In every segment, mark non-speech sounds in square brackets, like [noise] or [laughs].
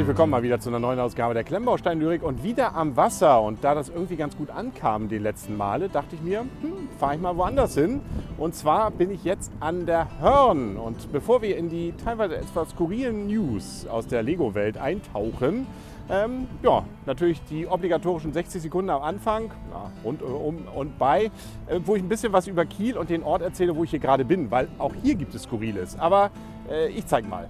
herzlich willkommen mal wieder zu einer neuen Ausgabe der Klemmbaustein-Lyrik und wieder am Wasser. Und da das irgendwie ganz gut ankam die letzten Male, dachte ich mir, hm, fahre ich mal woanders hin. Und zwar bin ich jetzt an der Hörn. Und bevor wir in die teilweise etwas skurrilen News aus der Lego-Welt eintauchen, ähm, ja, natürlich die obligatorischen 60 Sekunden am Anfang ja, und, um und bei, äh, wo ich ein bisschen was über Kiel und den Ort erzähle, wo ich hier gerade bin, weil auch hier gibt es Skurriles. Aber ich zeige mal.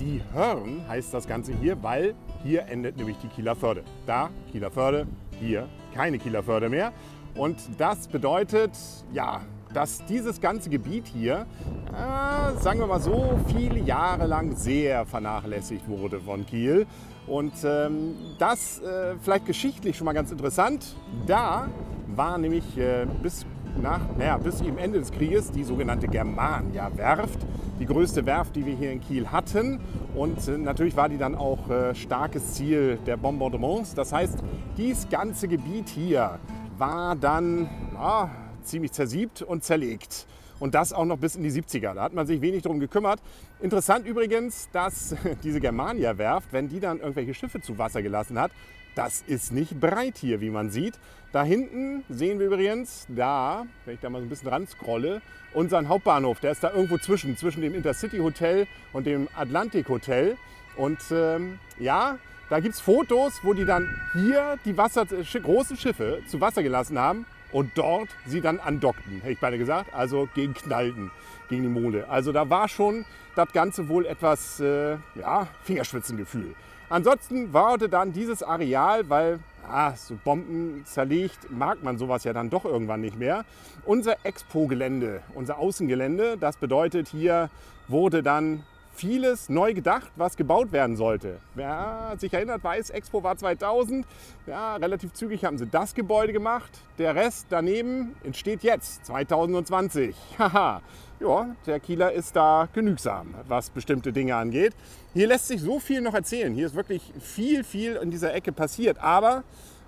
Die Hörn heißt das Ganze hier, weil hier endet nämlich die Kieler Förde. Da Kieler Förde, hier keine Kieler Förde mehr. Und das bedeutet, ja, dass dieses ganze Gebiet hier, äh, sagen wir mal so, viele Jahre lang sehr vernachlässigt wurde von Kiel. Und ähm, das äh, vielleicht geschichtlich schon mal ganz interessant. Da war nämlich äh, bis, nach, naja, bis zum Ende des Krieges die sogenannte Germania-Werft, die größte Werft, die wir hier in Kiel hatten. Und äh, natürlich war die dann auch äh, starkes Ziel der Bombardements. Das heißt, dieses ganze Gebiet hier war dann na, ziemlich zersiebt und zerlegt. Und das auch noch bis in die 70er. Da hat man sich wenig darum gekümmert. Interessant übrigens, dass [laughs] diese Germania-Werft, wenn die dann irgendwelche Schiffe zu Wasser gelassen hat, das ist nicht breit hier, wie man sieht. Da hinten sehen wir übrigens, da, wenn ich da mal so ein bisschen ran scrolle, unseren Hauptbahnhof. Der ist da irgendwo zwischen, zwischen dem Intercity Hotel und dem Atlantic Hotel. Und ähm, ja, da gibt es Fotos, wo die dann hier die Wasser, großen Schiffe zu Wasser gelassen haben und dort sie dann andockten, hätte ich beide gesagt, also gegen Knallten, gegen die Mole. Also da war schon das Ganze wohl etwas äh, ja, Fingerspitzengefühl. Ansonsten wurde dann dieses Areal, weil ah, so Bomben zerlegt, mag man sowas ja dann doch irgendwann nicht mehr. Unser Expo-Gelände, unser Außengelände, das bedeutet, hier wurde dann vieles neu gedacht, was gebaut werden sollte. Wer sich erinnert, weiß, Expo war 2000. Ja, relativ zügig haben sie das Gebäude gemacht. Der Rest daneben entsteht jetzt, 2020. [laughs] Haha. ja, der Kieler ist da genügsam, was bestimmte Dinge angeht. Hier lässt sich so viel noch erzählen. Hier ist wirklich viel, viel in dieser Ecke passiert. Aber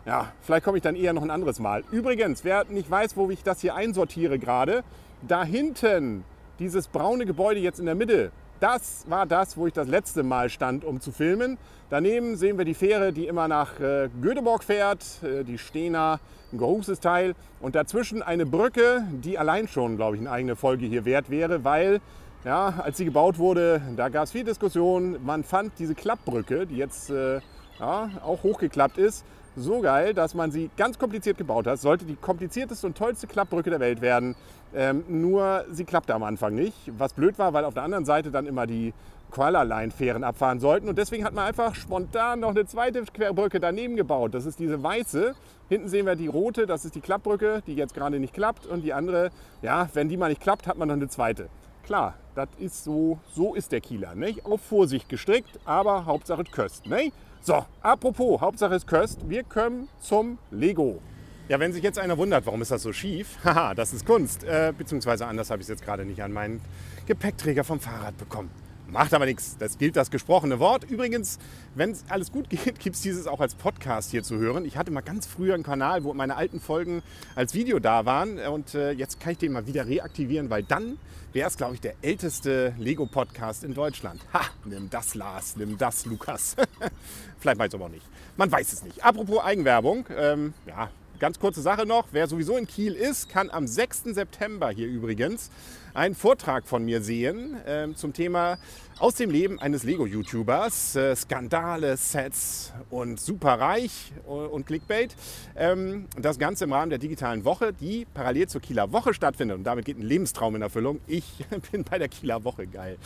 ja, vielleicht komme ich dann eher noch ein anderes Mal. Übrigens, wer nicht weiß, wo ich das hier einsortiere gerade, da hinten dieses braune Gebäude jetzt in der Mitte, das war das, wo ich das letzte Mal stand, um zu filmen. Daneben sehen wir die Fähre, die immer nach äh, Göteborg fährt, äh, die Stena, ein großes Teil. Und dazwischen eine Brücke, die allein schon, glaube ich, eine eigene Folge hier wert wäre, weil ja, als sie gebaut wurde, da gab es viel Diskussion. Man fand diese Klappbrücke, die jetzt äh, ja, auch hochgeklappt ist, so geil, dass man sie ganz kompliziert gebaut hat. Sollte die komplizierteste und tollste Klappbrücke der Welt werden. Ähm, nur sie klappte am Anfang nicht. Was blöd war, weil auf der anderen Seite dann immer die Kuala Line Fähren abfahren sollten. Und deswegen hat man einfach spontan noch eine zweite Querbrücke daneben gebaut. Das ist diese weiße. Hinten sehen wir die rote, das ist die Klappbrücke, die jetzt gerade nicht klappt. Und die andere, ja, wenn die mal nicht klappt, hat man noch eine zweite. Klar, das ist so, so ist der Kieler. Nicht? Auf Vorsicht gestrickt, aber Hauptsache Köst. Nicht? So, apropos, Hauptsache ist Köst, wir kommen zum Lego. Ja, wenn sich jetzt einer wundert, warum ist das so schief? [laughs] Haha, das ist Kunst. Äh, beziehungsweise anders habe ich es jetzt gerade nicht an meinen Gepäckträger vom Fahrrad bekommen. Macht aber nichts. Das gilt das gesprochene Wort. Übrigens, wenn es alles gut [laughs] geht, gibt es dieses auch als Podcast hier zu hören. Ich hatte mal ganz früher einen Kanal, wo meine alten Folgen als Video da waren. Und äh, jetzt kann ich den mal wieder reaktivieren, weil dann wäre es, glaube ich, der älteste Lego-Podcast in Deutschland. Ha, nimm das, Lars, nimm das, Lukas. [laughs] Vielleicht weiß ich aber auch nicht. Man weiß es nicht. Apropos Eigenwerbung. Ähm, ja, ganz kurze Sache noch. Wer sowieso in Kiel ist, kann am 6. September hier übrigens einen Vortrag von mir sehen äh, zum Thema aus dem Leben eines Lego-YouTubers. Äh, Skandale, Sets und superreich und Clickbait. Ähm, das Ganze im Rahmen der digitalen Woche, die parallel zur Kieler Woche stattfindet. Und damit geht ein Lebenstraum in Erfüllung. Ich [laughs] bin bei der Kieler Woche geil.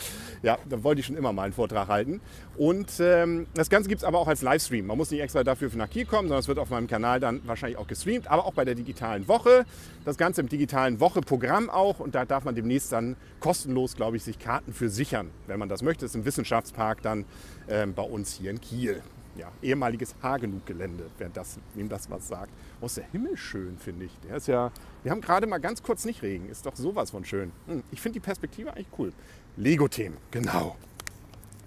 Ja, da wollte ich schon immer mal einen Vortrag halten. Und ähm, das Ganze gibt es aber auch als Livestream. Man muss nicht extra dafür nach Kiel kommen, sondern es wird auf meinem Kanal dann wahrscheinlich auch gestreamt. Aber auch bei der digitalen Woche. Das Ganze im digitalen Woche-Programm auch. Und da darf man demnächst dann kostenlos, glaube ich, sich Karten für sichern, wenn man das möchte. Ist im Wissenschaftspark dann ähm, bei uns hier in Kiel. Ja, ehemaliges Hagenug-Gelände, wer das, wem das was sagt. Oh, ist der Himmel schön, finde ich. Der ist ja, wir haben gerade mal ganz kurz nicht Regen. Ist doch sowas von schön. Hm, ich finde die Perspektive eigentlich cool. Lego-Themen, genau.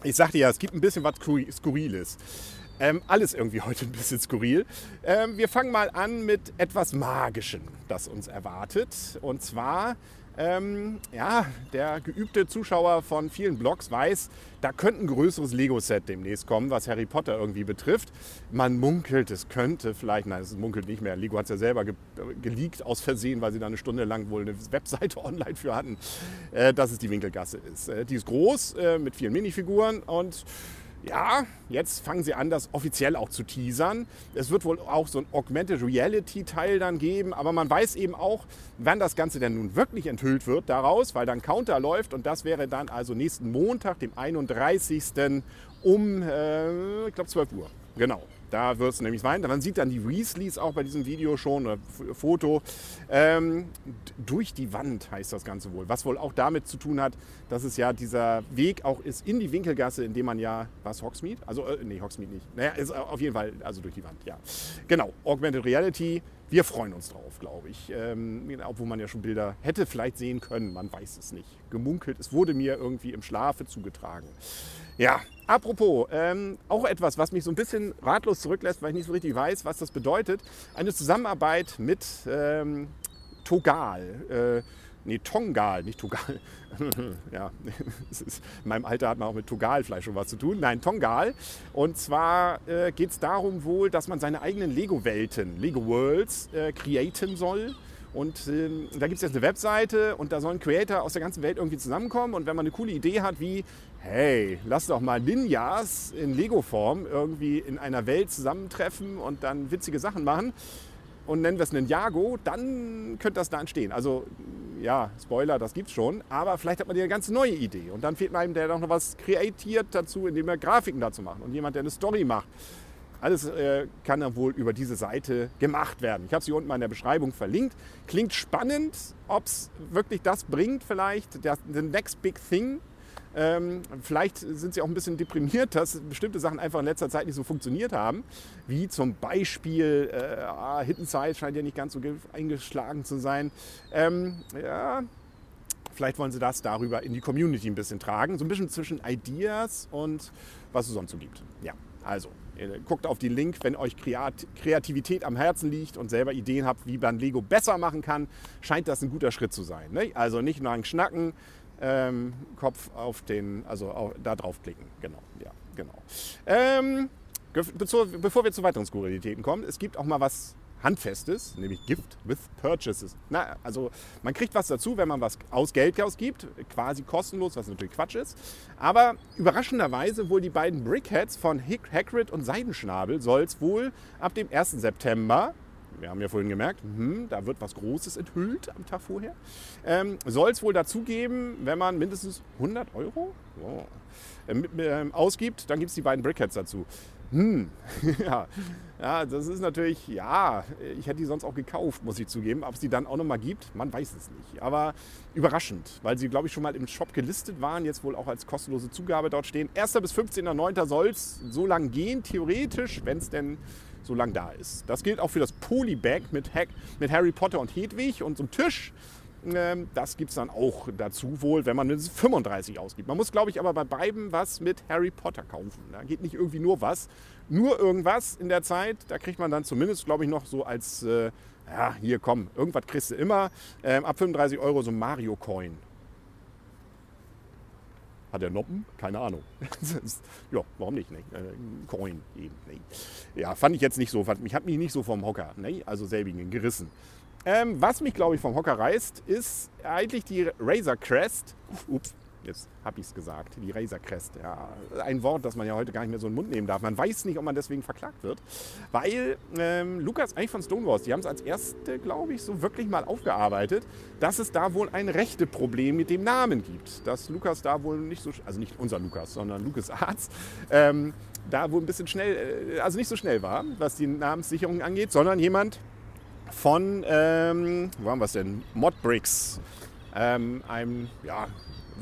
Ich sagte ja, es gibt ein bisschen was Skurriles. Ähm, alles irgendwie heute ein bisschen skurril. Ähm, wir fangen mal an mit etwas Magischem, das uns erwartet. Und zwar Ähm, ja, der geübte Zuschauer von vielen Blogs weiß, da könnte ein größeres Lego-Set demnächst kommen, was Harry Potter irgendwie betrifft. Man munkelt, es könnte vielleicht, nein, es munkelt nicht mehr. Lego hat es ja selber ge geleakt aus Versehen, weil sie da eine Stunde lang wohl eine Webseite [laughs] online für hatten, äh, dass es die Winkelgasse ist. Äh, die ist groß äh, mit vielen Minifiguren und ja, jetzt fangen sie an, das offiziell auch zu teasern. Es wird wohl auch so ein Augmented Reality Teil dann geben, aber man weiß eben auch, wann das Ganze denn nun wirklich enthüllt wird daraus, weil dann Counter läuft und das wäre dann also nächsten Montag, dem 31. um, äh, ich glaube, 12 Uhr. Genau. Da wird es nämlich sein. Man sieht dann die Weasleys auch bei diesem Video schon, oder Foto. Ähm, durch die Wand heißt das Ganze wohl. Was wohl auch damit zu tun hat, dass es ja dieser Weg auch ist in die Winkelgasse, in dem man ja, was Hogsmeade? Also, äh, nee, Hogsmeade nicht. Naja, ist auf jeden Fall, also durch die Wand, ja. Genau, Augmented Reality. Wir freuen uns drauf, glaube ich. Ähm, obwohl man ja schon Bilder hätte vielleicht sehen können, man weiß es nicht. Gemunkelt, es wurde mir irgendwie im Schlafe zugetragen. Ja, apropos, ähm, auch etwas, was mich so ein bisschen ratlos zurücklässt, weil ich nicht so richtig weiß, was das bedeutet. Eine Zusammenarbeit mit ähm, Togal. Äh, nee, Tongal, nicht Togal. [laughs] ja, [laughs] ist, in meinem Alter hat man auch mit Togal vielleicht schon was zu tun. Nein, Tongal. Und zwar äh, geht es darum wohl, dass man seine eigenen Lego-Welten, Lego Worlds, äh, createn soll. Und äh, da gibt es jetzt eine Webseite und da sollen Creator aus der ganzen Welt irgendwie zusammenkommen. Und wenn man eine coole Idee hat, wie, hey, lass doch mal Ninjas in Lego-Form irgendwie in einer Welt zusammentreffen und dann witzige Sachen machen und nennen wir es Ninjago, dann könnte das da entstehen. Also ja, Spoiler, das gibt's schon, aber vielleicht hat man eine ganz neue Idee und dann fehlt einem, der noch was kreatiert dazu, indem er Grafiken dazu macht und jemand, der eine Story macht. Alles äh, kann dann wohl über diese Seite gemacht werden. Ich habe sie unten mal in der Beschreibung verlinkt. Klingt spannend, ob es wirklich das bringt, vielleicht. Der, the next big thing. Ähm, vielleicht sind sie auch ein bisschen deprimiert, dass bestimmte Sachen einfach in letzter Zeit nicht so funktioniert haben. Wie zum Beispiel äh, ah, Hidden Side scheint ja nicht ganz so eingeschlagen zu sein. Ähm, ja, vielleicht wollen sie das darüber in die Community ein bisschen tragen. So ein bisschen zwischen Ideas und was es sonst so gibt. Ja, also Guckt auf den Link, wenn euch Kreativität am Herzen liegt und selber Ideen habt, wie man Lego besser machen kann, scheint das ein guter Schritt zu sein. Ne? Also nicht nur ein Schnacken, ähm, Kopf auf den, also auf, da draufklicken. Genau, ja, genau. Ähm, bevor wir zu weiteren Skurrilitäten kommen, es gibt auch mal was Handfestes, nämlich Gift with Purchases. Na, also man kriegt was dazu, wenn man was aus Geld ausgibt, quasi kostenlos, was natürlich Quatsch ist. Aber überraschenderweise wohl die beiden Brickheads von Hagrid und Seidenschnabel soll es wohl ab dem 1. September wir haben ja vorhin gemerkt, hm, da wird was Großes enthüllt am Tag vorher. Ähm, Soll es wohl dazu geben, wenn man mindestens 100 Euro oh, äh, ausgibt, dann gibt es die beiden Brickheads dazu. Hm, [laughs] ja. ja, das ist natürlich, ja, ich hätte die sonst auch gekauft, muss ich zugeben. Ob es die dann auch nochmal gibt, man weiß es nicht. Aber überraschend, weil sie, glaube ich, schon mal im Shop gelistet waren, jetzt wohl auch als kostenlose Zugabe dort stehen. 1. bis 15.09. soll es so lang gehen, theoretisch, wenn es denn so lang da ist. Das gilt auch für das Polybag mit, mit Harry Potter und Hedwig und so einem Tisch. Ähm, das gibt es dann auch dazu wohl, wenn man mindestens 35 ausgibt. Man muss, glaube ich, aber bei beiden was mit Harry Potter kaufen. Da geht nicht irgendwie nur was, nur irgendwas in der Zeit. Da kriegt man dann zumindest, glaube ich, noch so als, äh, ja, hier komm, irgendwas kriegst du immer. Ähm, ab 35 Euro so Mario Coin. Hat er Noppen? Keine Ahnung. [laughs] ja, warum nicht? Ne? Coin eben. Ne? Ja, fand ich jetzt nicht so. Mich hat mich nicht so vom Hocker, ne? also selbigen gerissen. Ähm, was mich, glaube ich, vom Hocker reißt, ist eigentlich die Razor Crest. Ups, jetzt habe ich es gesagt. Die Razor Crest. Ja, ein Wort, das man ja heute gar nicht mehr so in den Mund nehmen darf. Man weiß nicht, ob man deswegen verklagt wird. Weil ähm, Lukas eigentlich von Stonewalls, die haben es als erste, glaube ich, so wirklich mal aufgearbeitet, dass es da wohl ein rechte Problem mit dem Namen gibt. Dass Lukas da wohl nicht so, also nicht unser Lukas, sondern Lukas Arzt, ähm, da wohl ein bisschen schnell, äh, also nicht so schnell war, was die Namenssicherung angeht, sondern jemand, von, ähm, wo haben wir es denn? Modbricks. Ähm, einem, ja,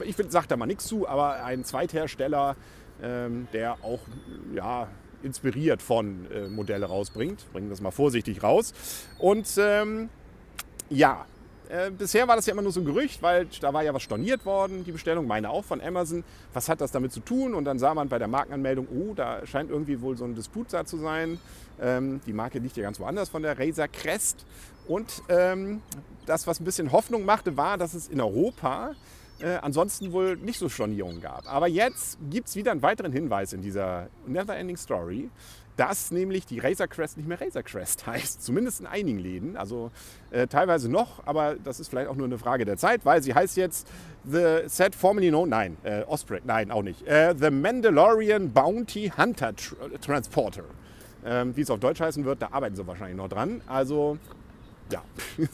ich sage da mal nichts zu, aber ein Zweithersteller, ähm, der auch, ja, inspiriert von äh, Modelle rausbringt. Bringen das mal vorsichtig raus. Und ähm, ja, äh, bisher war das ja immer nur so ein Gerücht, weil da war ja was storniert worden, die Bestellung, meine auch von Amazon. Was hat das damit zu tun? Und dann sah man bei der Markenanmeldung, oh, da scheint irgendwie wohl so ein Disput da zu sein. Ähm, die Marke liegt ja ganz woanders von der Razer Crest. Und ähm, das, was ein bisschen Hoffnung machte, war, dass es in Europa äh, ansonsten wohl nicht so Stornierungen gab. Aber jetzt gibt es wieder einen weiteren Hinweis in dieser Neverending Story, dass nämlich die Razor Crest nicht mehr Razor Crest [laughs] heißt. Zumindest in einigen Läden. Also äh, teilweise noch, aber das ist vielleicht auch nur eine Frage der Zeit, weil sie heißt jetzt The Set Formerly Known, nein, äh, Osprey, nein, auch nicht. Äh, The Mandalorian Bounty Hunter Tr Transporter. Ähm, wie es auf Deutsch heißen wird, da arbeiten sie wahrscheinlich noch dran. Also ja, [laughs]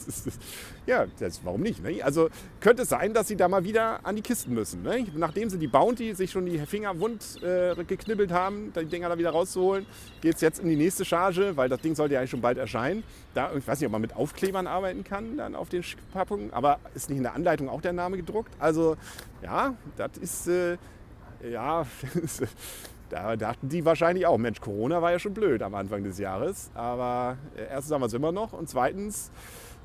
ja das, warum nicht? Ne? Also könnte es sein, dass sie da mal wieder an die Kisten müssen. Ne? Nachdem sie die Bounty sich schon die Finger wund äh, geknibbelt haben, die Dinger da wieder rauszuholen, geht es jetzt in die nächste Charge, weil das Ding sollte ja eigentlich schon bald erscheinen. Da, ich weiß nicht, ob man mit Aufklebern arbeiten kann dann auf den Packungen, aber ist nicht in der Anleitung auch der Name gedruckt? Also ja, das ist, äh, ja, [laughs] Da dachten die wahrscheinlich auch, Mensch, Corona war ja schon blöd am Anfang des Jahres. Aber äh, erstens haben wir es immer noch und zweitens,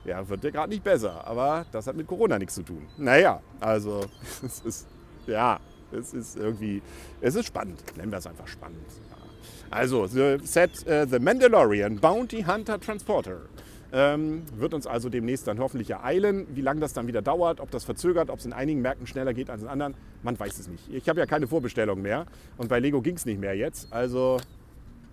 ja, wird ja gerade nicht besser. Aber das hat mit Corona nichts zu tun. Naja, also [laughs] es ist, ja, es ist irgendwie, es ist spannend. Nennen wir es einfach spannend. Also, the Set uh, The Mandalorian Bounty Hunter Transporter. Ähm, wird uns also demnächst dann hoffentlich ereilen. Wie lange das dann wieder dauert, ob das verzögert, ob es in einigen Märkten schneller geht als in anderen, man weiß es nicht. Ich habe ja keine Vorbestellung mehr und bei Lego ging es nicht mehr jetzt. Also,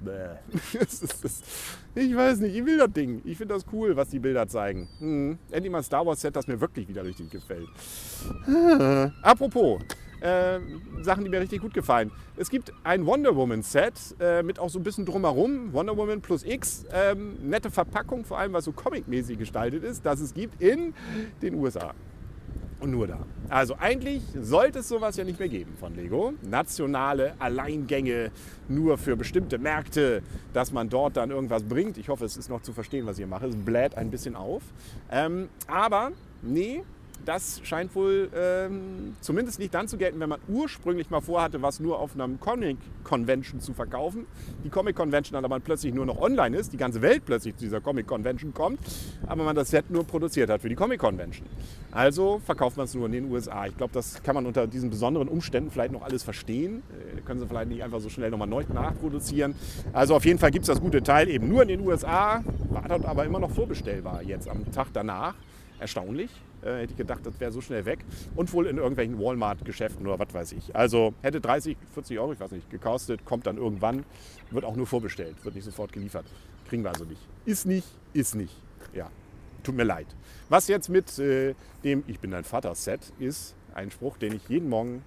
[laughs] ich weiß nicht, ich will das Ding. Ich finde das cool, was die Bilder zeigen. Hm. Endlich mal ein Star Wars Set, das mir wirklich wieder richtig gefällt. Apropos, äh, Sachen, die mir richtig gut gefallen. Es gibt ein Wonder Woman Set äh, mit auch so ein bisschen drumherum. Wonder Woman plus X. Ähm, nette Verpackung, vor allem was so comic-mäßig gestaltet ist, das es gibt in den USA. Und nur da. Also eigentlich sollte es sowas ja nicht mehr geben von Lego. Nationale Alleingänge nur für bestimmte Märkte, dass man dort dann irgendwas bringt. Ich hoffe, es ist noch zu verstehen, was ich mache. Es bläht ein bisschen auf. Ähm, aber nee, das scheint wohl ähm, zumindest nicht dann zu gelten, wenn man ursprünglich mal vorhatte, was nur auf einem Comic-Convention zu verkaufen. Die Comic-Convention dann aber plötzlich nur noch online ist, die ganze Welt plötzlich zu dieser Comic-Convention kommt, aber man das Set nur produziert hat für die Comic-Convention. Also verkauft man es nur in den USA. Ich glaube, das kann man unter diesen besonderen Umständen vielleicht noch alles verstehen. Äh, können sie vielleicht nicht einfach so schnell nochmal neu nachproduzieren. Also auf jeden Fall gibt es das gute Teil eben nur in den USA, war dort aber immer noch vorbestellbar jetzt am Tag danach. Erstaunlich. Äh, hätte ich gedacht, das wäre so schnell weg. Und wohl in irgendwelchen Walmart-Geschäften oder was weiß ich. Also hätte 30, 40 Euro, ich weiß nicht, gekostet, kommt dann irgendwann, wird auch nur vorbestellt, wird nicht sofort geliefert. Kriegen wir also nicht. Ist nicht, ist nicht. Ja, tut mir leid. Was jetzt mit äh, dem Ich bin dein Vater-Set ist, ein Spruch, den ich jeden Morgen,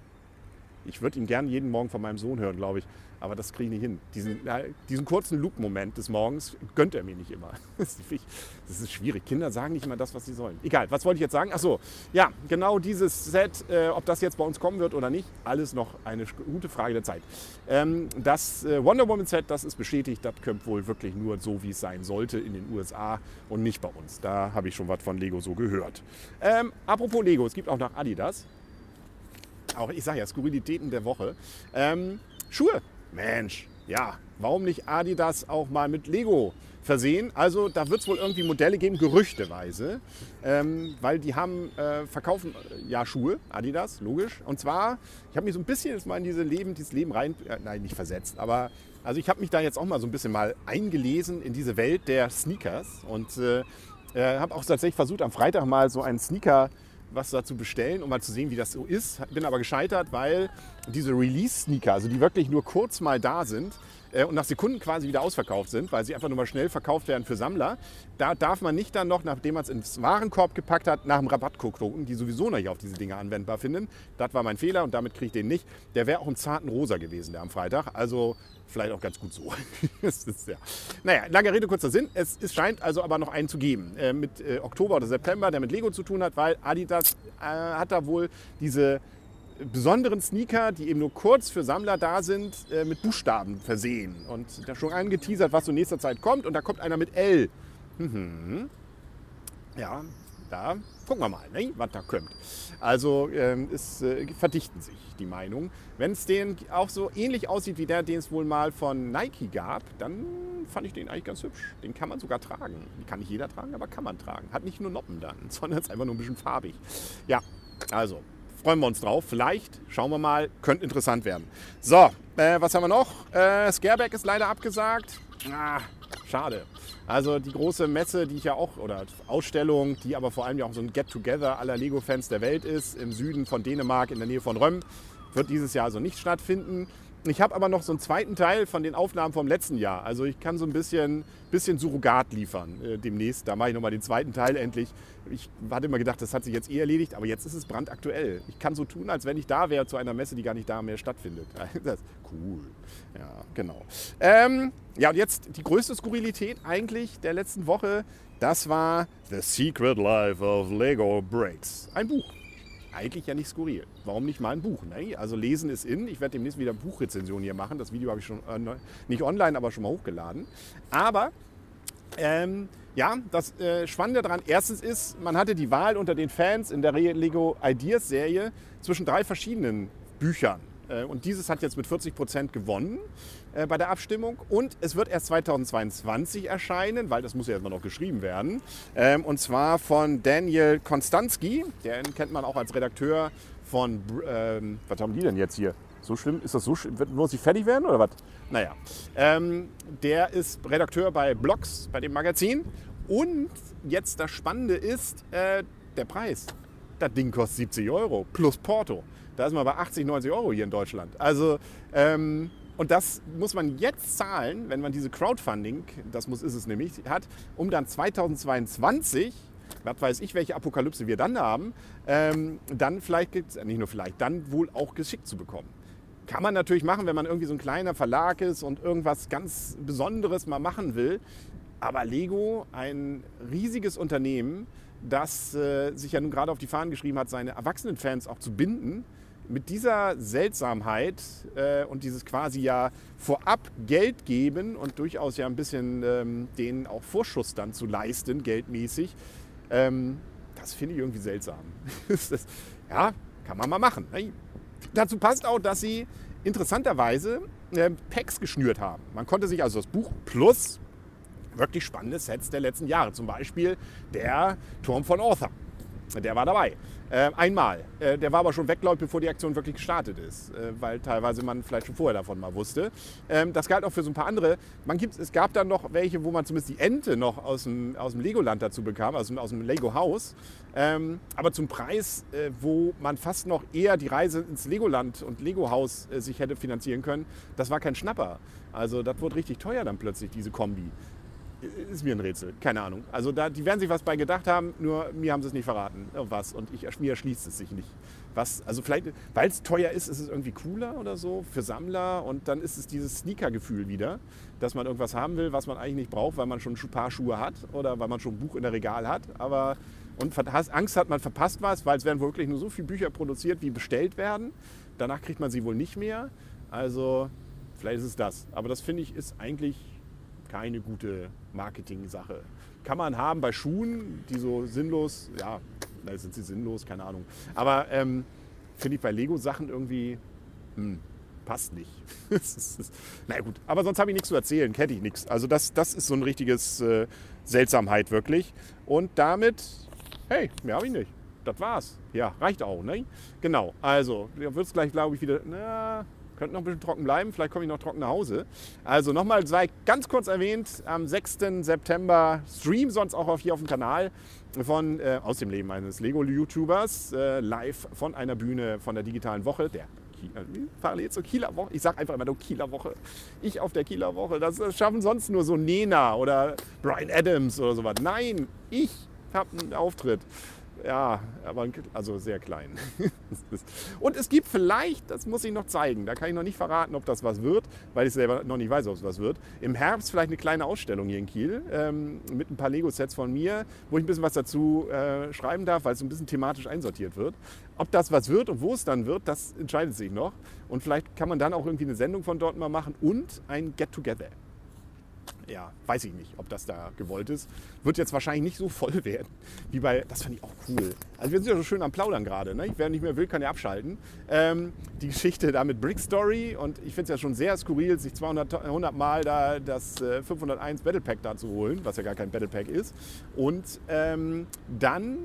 ich würde ihn gerne jeden Morgen von meinem Sohn hören, glaube ich. Aber das kriege ich nicht hin. Diesen, diesen kurzen Loop-Moment des Morgens gönnt er mir nicht immer. [laughs] Das ist, schwierig. Kinder sagen nicht immer das, was sie sollen. Egal, was wollte ich jetzt sagen? Achso, ja, genau dieses Set, äh, ob das jetzt bei uns kommen wird oder nicht, alles noch eine gute Frage der Zeit. Ähm, das äh, Wonder Woman Set, das ist bestätigt, das kommt wohl wirklich nur so, wie es sein sollte in den USA und nicht bei uns. Da habe ich schon was von Lego so gehört. Ähm, apropos Lego, es gibt auch noch Adidas. Auch ich sage ja, Skurrilitäten der Woche. Ähm, Schuhe Mensch, ja, warum nicht Adidas auch mal mit Lego versehen? Also da wird es wohl irgendwie Modelle geben, gerüchteweise, ähm, weil die haben, äh, verkaufen äh, ja Schuhe, Adidas, logisch. Und zwar, ich habe mich so ein bisschen jetzt mal in diese Leben, dieses Leben rein, äh, nein, nicht versetzt, aber also ich habe mich da jetzt auch mal so ein bisschen mal eingelesen in diese Welt der Sneakers und äh, äh habe auch tatsächlich versucht, am Freitag mal so einen Sneaker was dazu bestellen, um mal zu sehen, wie das so ist. Bin aber gescheitert, weil diese Release-Sneaker, also die wirklich nur kurz mal da sind, äh, und nach Sekunden quasi wieder ausverkauft sind, weil sie einfach nur mal schnell verkauft werden für Sammler. Da darf man nicht dann noch, nachdem man es ins Warenkorb gepackt hat, nach dem Rabattcode gucken, die sowieso noch nicht auf diese Dinge anwendbar finden. Das war mein Fehler und damit kriege ich den nicht. Der wäre auch im zarten Rosa gewesen, der am Freitag. Also vielleicht auch ganz gut so. [laughs] ist, ja. Naja, lange Rede, kurzer Sinn. Es, es, scheint also aber noch einen zu geben äh, mit äh, Oktober oder September, der mit Lego zu tun hat, weil Adidas äh, hat da wohl diese besonderen Sneaker, die eben nur kurz für Sammler da sind, äh, mit Buchstaben versehen. Und da schon angeteasert, was so in nächster Zeit kommt. Und da kommt einer mit L. Mhm. Ja, da gucken wir mal, ne, was da kommt. Also ähm, es äh, verdichten sich die Meinungen. Wenn es den auch so ähnlich aussieht wie der, den es wohl mal von Nike gab, dann fand ich den eigentlich ganz hübsch. Den kann man sogar tragen. Den kann nicht jeder tragen, aber kann man tragen. Hat nicht nur Noppen dann, [laughs] sondern ist einfach nur ein bisschen farbig. Ja, also freuen wir uns drauf. Vielleicht, schauen wir mal, könnte interessant werden. So, äh, was haben wir noch? Äh, Scareback ist leider abgesagt. Ah, Schade. Also die große Messe, die ich ja auch, oder Ausstellung, die aber vor allem ja auch so ein Get-Together aller Lego-Fans der Welt ist, im Süden von Dänemark, in der Nähe von Röm, wird dieses Jahr also nicht stattfinden. Ich habe aber noch so einen zweiten Teil von den Aufnahmen vom letzten Jahr. Also ich kann so ein bisschen, bisschen Surrogat liefern äh, demnächst. Da mache ich nochmal den zweiten Teil endlich. Ich hatte immer gedacht, das hat sich jetzt eh erledigt, aber jetzt ist es brandaktuell. Ich kann so tun, als wenn ich da wäre zu einer Messe, die gar nicht da mehr stattfindet. [laughs] Das cool. Ja, genau. Ähm, ja, und jetzt die größte Skurrilität eigentlich der letzten Woche, das war The Secret Life of Lego Bricks. Ein Buch eigentlich ja nicht skurril. Warum nicht mal ein Buch? Ne? Also lesen ist in. Ich werde demnächst wieder Buchrezension hier machen. Das Video habe ich schon äh, nicht online, aber schon mal hochgeladen. Aber ähm, ja, das äh, Spannende daran, erstens ist, man hatte die Wahl unter den Fans in der Lego Ideas Serie zwischen drei verschiedenen Büchern. Äh, und dieses hat jetzt mit 40 Prozent gewonnen äh, bei der Abstimmung. Und es wird erst 2022 erscheinen, weil das muss ja erstmal noch geschrieben werden. Ähm, und zwar von Daniel Konstanski. Den kennt man auch als Redakteur von. Ähm, was haben die denn jetzt hier? So schlimm? Ist das so schlimm? Wird nur sie fertig werden oder was? Naja. Ähm, der ist Redakteur bei Blogs, bei dem Magazin. Und jetzt das Spannende ist äh, der Preis. Das Ding kostet 70 Euro plus Porto. Da ist man bei 80, 90 Euro hier in Deutschland. Also, ähm, und das muss man jetzt zahlen, wenn man diese Crowdfunding, das muss, ist es nämlich, hat, um dann 2022 was weiß ich, welche Apokalypse wir dann haben, ähm, dann vielleicht, nicht nur vielleicht, dann wohl auch geschickt zu bekommen. Kann man natürlich machen, wenn man irgendwie so ein kleiner Verlag ist und irgendwas ganz Besonderes mal machen will. Aber Lego, ein riesiges Unternehmen, das äh, sich ja nun gerade auf die Fahnen geschrieben hat, seine Erwachsenenfans auch zu binden, mit dieser Seltsamheit äh, und dieses quasi ja vorab Geld geben und durchaus ja ein bisschen ähm, denen auch Vorschuss dann zu leisten, geldmäßig, ähm, das finde ich irgendwie seltsam. [laughs] das, ja, kann man mal machen. Ne? Dazu passt auch, dass sie interessanterweise äh, Packs geschnürt haben. Man konnte sich also das Buch plus wirklich spannende Sets der letzten Jahre, zum Beispiel der Turm von Arthur, der war dabei. Äh, einmal. Äh, der war aber schon weg, glaube bevor die Aktion wirklich gestartet ist, äh, weil teilweise man vielleicht schon vorher davon mal wusste. Ähm, das galt auch für so ein paar andere. Man gibt, es gab dann noch welche, wo man zumindest die Ente noch aus dem, aus dem Legoland dazu bekam, also aus dem Lego-Haus. Ähm, aber zum Preis, äh, wo man fast noch eher die Reise ins Legoland und Lego-Haus äh, sich hätte finanzieren können, das war kein Schnapper. Also das wurde richtig teuer dann plötzlich, diese Kombi ist mir ein Rätsel. Keine Ahnung. Also da, die werden sich was bei gedacht haben, nur mir haben sie es nicht verraten. Was. Und ich, mir erschließt es sich nicht. Was, also vielleicht, weil es teuer ist, ist es irgendwie cooler oder so für Sammler. Und dann ist es dieses Sneaker-Gefühl wieder, dass man irgendwas haben will, was man eigentlich nicht braucht, weil man schon ein paar Schuhe hat oder weil man schon ein Buch in der Regal hat. Aber und Angst hat, man verpasst was, weil es werden wirklich nur so viele Bücher produziert, wie bestellt werden. Danach kriegt man sie wohl nicht mehr. Also vielleicht ist es das. Aber das finde ich ist eigentlich keine gute Marketing-Sache. Kann man haben bei Schuhen, die so sinnlos, ja, da sind sie sinnlos, keine Ahnung. Aber ähm, finde ich bei Lego-Sachen irgendwie, hm, passt nicht. [laughs] na gut, aber sonst habe ich nichts zu erzählen, kenne ich nichts. Also das, das ist so ein richtiges äh, Seltsamheit wirklich. Und damit, hey, mehr habe ich nicht. Das war's. Ja, reicht auch, ne? Genau, also, wird es gleich, glaube ich, wieder, na, könnte noch ein bisschen trocken bleiben, vielleicht komme ich noch trocken nach Hause. Also nochmal sei ganz kurz erwähnt, am 6. September Stream sonst auch hier auf dem Kanal von äh, aus dem Leben eines Lego-YouTubers, äh, live von einer Bühne von der digitalen Woche, der parallel zur Kieler Woche. Ich sage einfach immer nur Kieler Woche. Ich auf der Kieler Woche. Das schaffen sonst nur so Nena oder Brian Adams oder sowas. Nein, ich habe einen Auftritt. Ja, aber also sehr klein. [laughs] Und es gibt vielleicht, das muss ich noch zeigen, da kann ich noch nicht verraten, ob das was wird, weil ich selber noch nicht weiß, ob es was wird. Im Herbst vielleicht eine kleine Ausstellung hier in Kiel ähm, mit ein paar Lego-Sets von mir, wo ich ein bisschen was dazu äh, schreiben darf, weil es ein bisschen thematisch einsortiert wird. Ob das was wird und wo es dann wird, das entscheidet sich noch. Und vielleicht kann man dann auch irgendwie eine Sendung von dort mal machen und ein Get-Together ja, weiß ich nicht, ob das da gewollt ist. Wird jetzt wahrscheinlich nicht so voll [laughs] werden, wie bei, das fand ich auch cool. Also wir sind ja so schön am Plaudern gerade, ne? wer nicht mehr will, kann ja abschalten. Ähm, die Geschichte da mit Brick Story und ich finde es ja schon sehr skurril, sich 200 100 Mal da das äh, 501 Battle Pack da zu holen, was ja gar kein Battle Pack ist. Und ähm, dann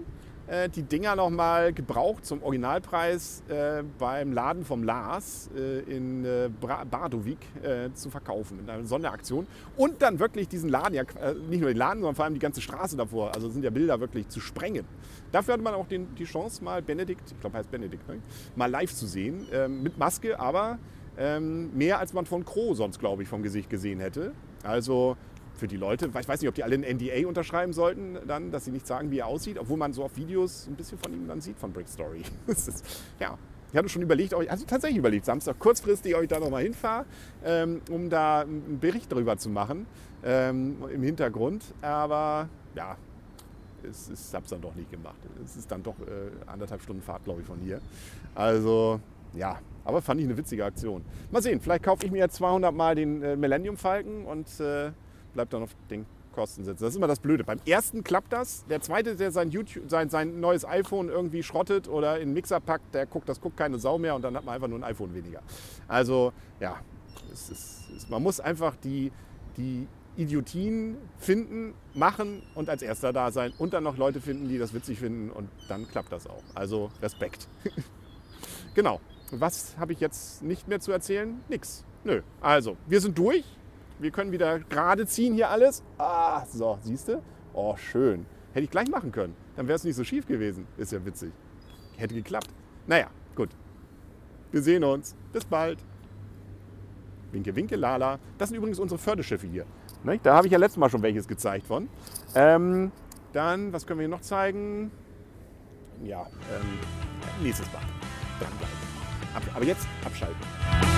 äh, die Dinger nochmal gebraucht zum Originalpreis äh, beim Laden vom Lars äh, in äh, Bardowik äh, zu verkaufen in einer Sonderaktion. Und dann wirklich diesen Laden, ja, äh, nicht nur den Laden, sondern vor allem die ganze Straße davor, also sind ja Bilder wirklich zu sprengen. Dafür hatte man auch den, die Chance, mal Benedikt, ich glaube, heißt Benedikt, ne? mal live zu sehen, ähm, mit Maske, aber ähm, mehr als man von Crow sonst, glaube ich, vom Gesicht gesehen hätte. Also für die Leute. Ich weiß nicht, ob die alle ein NDA unterschreiben sollten, dann, dass sie nicht sagen, wie er aussieht, obwohl man so auf Videos ein bisschen von ihm dann sieht, von Brick Story. [laughs] ist, ja, ich hatte schon überlegt, ich, also tatsächlich überlegt, Samstag kurzfristig, ob ich da nochmal hinfahre, ähm, um da einen Bericht darüber zu machen ähm, im Hintergrund. Aber ja, es, habe es dann doch nicht gemacht. Es ist dann doch äh, anderthalb Stunden Fahrt, glaube ich, von hier. Also ja, aber fand ich eine witzige Aktion. Mal sehen, vielleicht kaufe ich mir jetzt 200 Mal den äh, Millennium Falken und äh, bleibt dann auf den Kosten sitzen. Das ist immer das Blöde. Beim ersten klappt das. Der zweite, der sein, YouTube, sein, sein neues iPhone irgendwie schrottet oder in den Mixer packt, der guckt, das guckt keine Sau mehr und dann hat man einfach nur ein iPhone weniger. Also ja, es ist, es, man muss einfach die, die Idiotien finden, machen und als erster da sein und dann noch Leute finden, die das witzig finden und dann klappt das auch. Also Respekt. [laughs] genau. Was habe ich jetzt nicht mehr zu erzählen? Nix. Nö. Also, wir sind durch. Wir können wieder gerade ziehen hier alles. Ah, so, siehst du? Oh, schön. Hätte ich gleich machen können. Dann wäre es nicht so schief gewesen. Ist ja witzig. Hätte geklappt. Naja, gut. Wir sehen uns. Bis bald. Winke, winke, lala. Das sind übrigens unsere Förderschiffe hier. Ne? Da habe ich ja letztes Mal schon welches gezeigt von. Ähm, dann, was können wir hier noch zeigen? Ja, ähm, nächstes Mal. Dranbleiben. Ab, aber jetzt abschalten.